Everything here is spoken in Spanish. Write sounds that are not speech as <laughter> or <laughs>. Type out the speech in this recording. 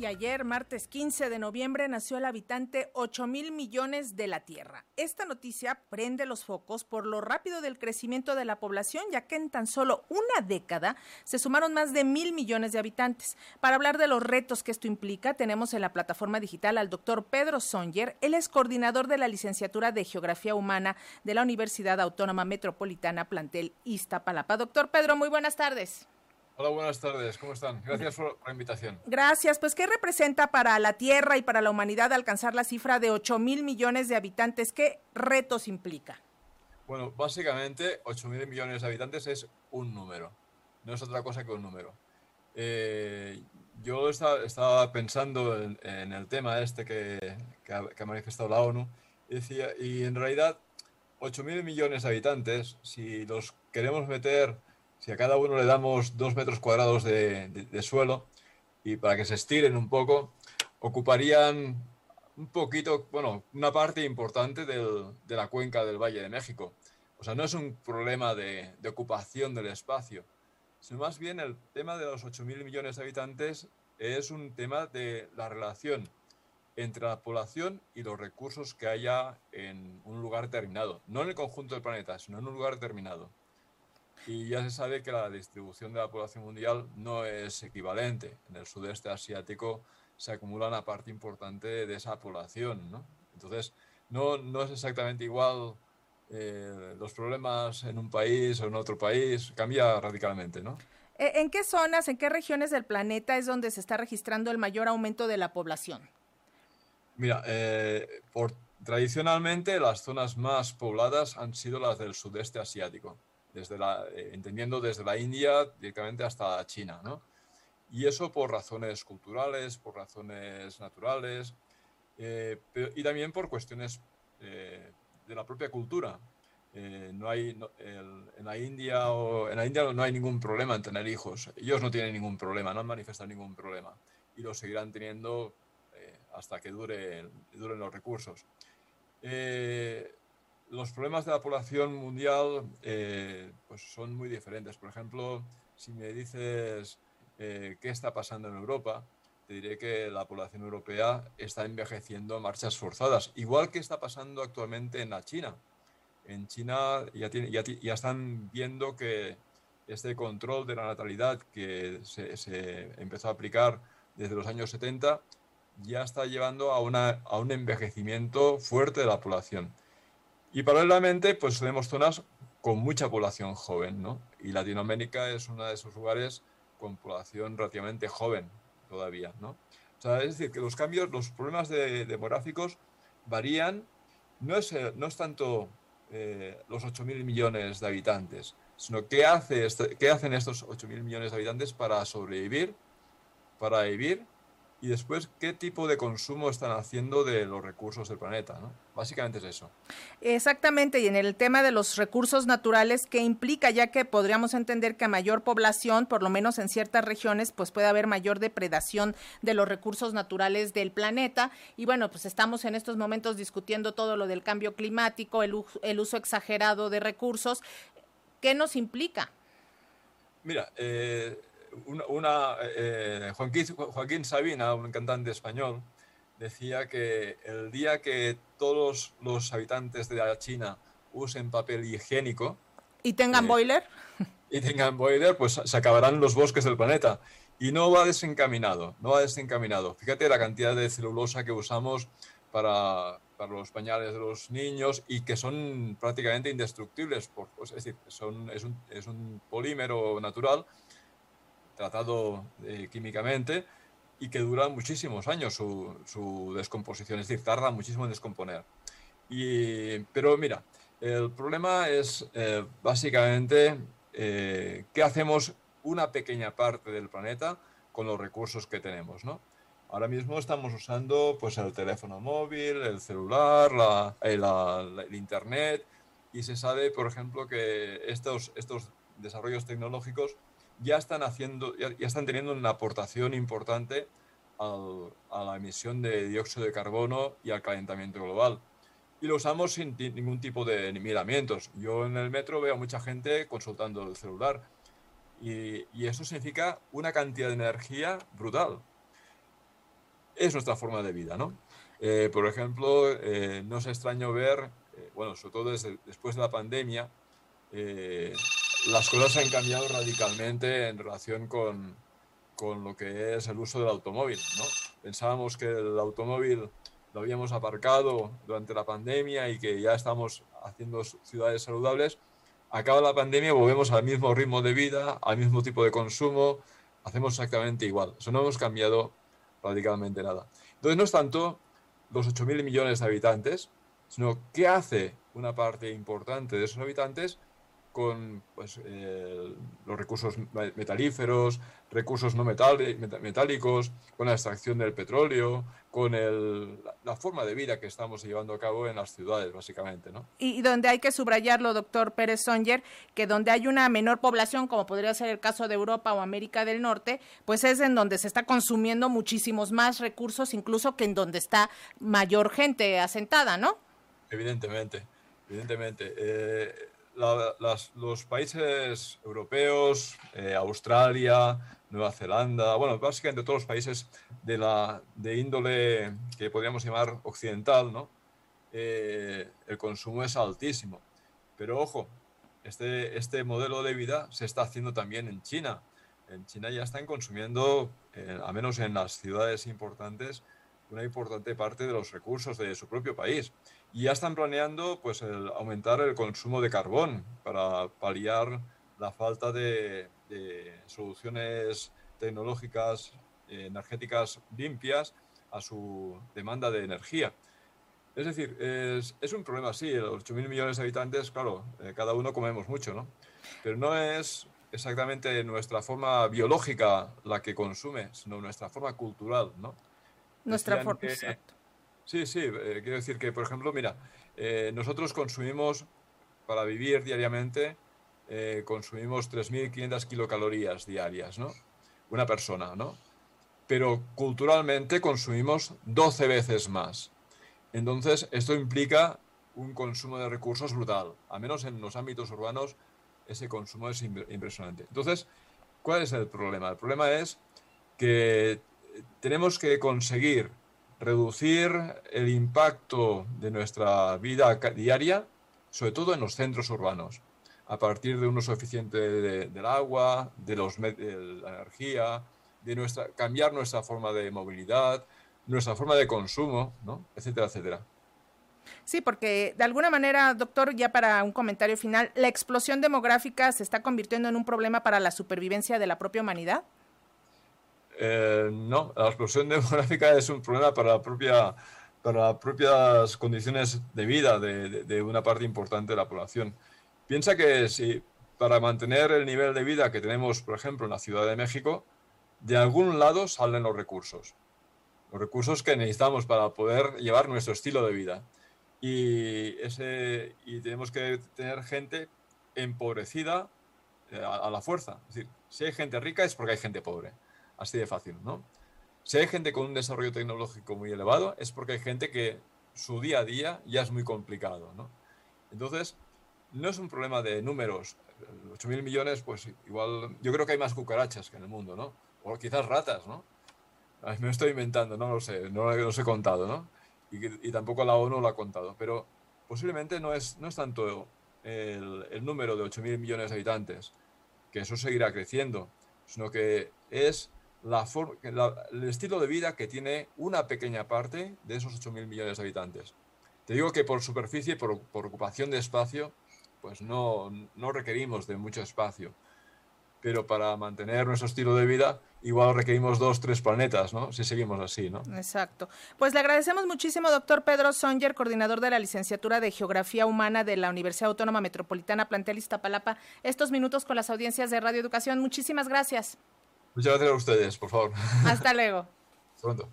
Y ayer, martes 15 de noviembre, nació el habitante 8 mil millones de la Tierra. Esta noticia prende los focos por lo rápido del crecimiento de la población, ya que en tan solo una década se sumaron más de mil millones de habitantes. Para hablar de los retos que esto implica, tenemos en la plataforma digital al doctor Pedro Songer. Él es coordinador de la licenciatura de Geografía Humana de la Universidad Autónoma Metropolitana Plantel Iztapalapa. Doctor Pedro, muy buenas tardes. Hola, buenas tardes. ¿Cómo están? Gracias por la invitación. Gracias. Pues, ¿qué representa para la Tierra y para la humanidad alcanzar la cifra de 8 mil millones de habitantes? ¿Qué retos implica? Bueno, básicamente 8 mil millones de habitantes es un número. No es otra cosa que un número. Eh, yo estaba, pensando en, el tema este que, ha, manifestado la ONU y, decía, y en realidad 8 mil millones de habitantes, si los queremos meter si a cada uno le damos dos metros cuadrados de, suelo y para que se estiren un poco, ocuparían un poquito, bueno, una parte importante de la cuenca del Valle de México. O sea, no es un problema de, ocupación del espacio, sino más bien el tema de los 8.000 millones de habitantes es un tema de la relación entre la población y los recursos que haya en un lugar determinado. No en el conjunto del planeta, sino en un lugar determinado. Y ya se sabe que la distribución de la población mundial no es equivalente. En el sudeste asiático se acumula una parte importante de esa población, ¿no? Entonces, no, no es exactamente igual eh, los problemas en un país o en otro país, cambia radicalmente, ¿no? ¿E, ¿En qué zonas, en qué regiones del planeta es donde se está registrando el mayor aumento de la población? Mira, eh, por, tradicionalmente las zonas más pobladas han sido las del sudeste asiático desde la, eh, entendiendo desde la India directamente hasta China, ¿no? Y eso por razones culturales, por razones naturales eh, y también por cuestiones eh, de la propia cultura. no hay, en, la India o, en la India no hay ningún problema en tener hijos. Ellos no tienen ningún problema, no han manifestado ningún problema y lo seguirán teniendo hasta que dure, duren los recursos los problemas de la población mundial eh, pues son muy diferentes. Por ejemplo, si me dices eh, qué está pasando en Europa, te diré que la población europea está envejeciendo a marchas forzadas, igual que está pasando actualmente en la China. En China ya, están viendo que este control de la natalidad que se, empezó a aplicar desde los años 70 ya está llevando a un envejecimiento fuerte de la población. Y paralelamente, pues tenemos zonas con mucha población joven, ¿no? Y Latinoamérica es uno de esos lugares con población relativamente joven todavía, ¿no? O sea, es decir, que los cambios, los problemas demográficos varían, no es, eh, no es tanto eh, los 8.000 millones de habitantes, sino qué, hace este, qué hacen estos 8.000 millones de habitantes para sobrevivir, para vivir y después qué tipo de consumo están haciendo de los recursos del planeta. ¿no? Básicamente es eso. Exactamente, y en el tema de los recursos naturales, ¿qué implica? Ya que podríamos entender que a mayor población, por lo menos en ciertas regiones, pues puede haber mayor depredación de los recursos naturales del planeta. Y bueno, pues estamos en estos momentos discutiendo todo lo del cambio climático, el, el uso exagerado de recursos. ¿Qué nos implica? Mira, eh, una, eh, Joaquín, Sabina, un cantante español, decía que el día que todos los habitantes de la China usen papel higiénico... ¿Y tengan eh, boiler? Y tengan boiler, pues se acabarán los bosques del planeta. Y no va desencaminado, no va desencaminado. Fíjate la cantidad de celulosa que usamos para, para los pañales de los niños y que son prácticamente indestructibles. Por, pues, es decir, son, es, un, es un polímero natural tratado eh, químicamente y que dura muchísimos años su, descomposición, es decir, tarda muchísimo en descomponer. Y, pero mira, el problema es eh, básicamente eh, qué hacemos una pequeña parte del planeta con los recursos que tenemos, ¿no? Ahora mismo estamos usando pues, el teléfono móvil, el celular, la, el Internet, y se sabe, por ejemplo, que estos, estos desarrollos tecnológicos ya están haciendo, ya, están teniendo una aportación importante a la emisión de dióxido de carbono y al calentamiento global. Y lo usamos sin ningún tipo de miramientos. Yo en el metro veo a mucha gente consultando el celular y, y eso significa una cantidad de energía brutal. es nuestra forma de vida, ¿no? Eh, por ejemplo, eh, no es extraño ver, eh, bueno, sobre todo desde, después de la pandemia, las cosas han cambiado radicalmente en relación con, con, lo que es el uso del automóvil. Pensábamos que el automóvil lo habíamos aparcado durante la pandemia y que ya estamos haciendo ciudades saludables. Acaba la pandemia, volvemos al mismo ritmo de vida, al mismo tipo de consumo, hacemos exactamente igual. No hemos cambiado radicalmente nada. Entonces no es tanto los 8.000 millones de habitantes, sino qué hace una parte importante de esos habitantes con pues, eh, los recursos metalíferos, recursos no metálicos, con la extracción del petróleo, con la, forma de vida que estamos llevando a cabo en las ciudades, básicamente. ¿no? Y, donde hay que subrayarlo, doctor Pérez Songer, que donde hay una menor población, como podría ser el caso de Europa o América del Norte, pues es en donde se está consumiendo muchísimos más recursos, incluso que en donde está mayor gente asentada, ¿no? Evidentemente, evidentemente. Eh, los países europeos, eh, Australia, Nueva Zelanda, bueno, básicamente todos los países de, la, de índole que podríamos llamar occidental, ¿no? Eh, el consumo es altísimo. Pero ojo, este, este modelo de vida se está haciendo también en China. En China ya están consumiendo, eh, al menos en las ciudades importantes, una importante parte de los recursos de su propio país. Y ya están planeando pues, el aumentar el consumo de carbón para paliar la falta de, soluciones tecnológicas, energéticas limpias a su demanda de energía. Es decir, es, es un problema, sí, los 8.000 millones de habitantes, claro, eh, cada uno comemos mucho, ¿no? Pero no es exactamente nuestra forma biológica la que consume, sino nuestra forma cultural, ¿no? Nuestra forma, Sí, sí, eh, quiero decir que, por ejemplo, mira, eh, nosotros consumimos, para vivir diariamente, eh, consumimos 3.500 kilocalorías diarias, ¿no? Una persona, ¿no? Pero culturalmente consumimos 12 veces más. Entonces, esto implica un consumo de recursos brutal. Al menos en los ámbitos urbanos, ese consumo es impresionante. Entonces, ¿cuál es el problema? El problema es que tenemos que conseguir reducir el impacto de nuestra vida diaria, sobre todo en los centros urbanos, a partir de un uso eficiente del agua, de, los, la energía, de nuestra, cambiar nuestra forma de movilidad, nuestra forma de consumo, ¿no? etcétera, etcétera. Sí, porque de alguna manera, doctor, ya para un comentario final, ¿la explosión demográfica se está convirtiendo en un problema para la supervivencia de la propia humanidad? Eh, no, la explosión <laughs> demográfica es un problema para, la propia, para las propias condiciones de vida de, de, una parte importante de la población. Piensa que si para mantener el nivel de vida que tenemos, por ejemplo, en la Ciudad de México, de algún lado salen los recursos. Los recursos que necesitamos para poder llevar nuestro estilo de vida. Y, ese, y tenemos que tener gente empobrecida eh, a, a la fuerza. Es decir, si hay gente rica es porque hay gente pobre. Así de fácil, ¿no? Si hay gente con un desarrollo tecnológico muy elevado, es porque hay gente que su día a día ya es muy complicado, ¿no? Entonces, no es un problema de números. 8.000 millones, pues igual, yo creo que hay más cucarachas que en el mundo, ¿no? O quizás ratas, ¿no? Me estoy inventando, no lo sé, no los he contado, ¿no? Y, tampoco la ONU lo ha contado, pero posiblemente no es, no es tanto el, el número de 8.000 millones de habitantes, que eso seguirá creciendo, sino que es la el estilo de vida que tiene una pequeña parte de esos 8.000 millones de habitantes. Te digo que por superficie, por, por ocupación de espacio, pues no, no, requerimos de mucho espacio. Pero para mantener nuestro estilo de vida, igual requerimos dos, tres planetas, ¿no? Si seguimos así, ¿no? Exacto. Pues le agradecemos muchísimo, doctor Pedro Songer, coordinador de la licenciatura de Geografía Humana de la Universidad Autónoma Metropolitana Plantel Iztapalapa, estos minutos con las audiencias de Radio Educación. Muchísimas gracias. Muchas gracias a ustedes, por favor. Hasta luego. Hasta pronto.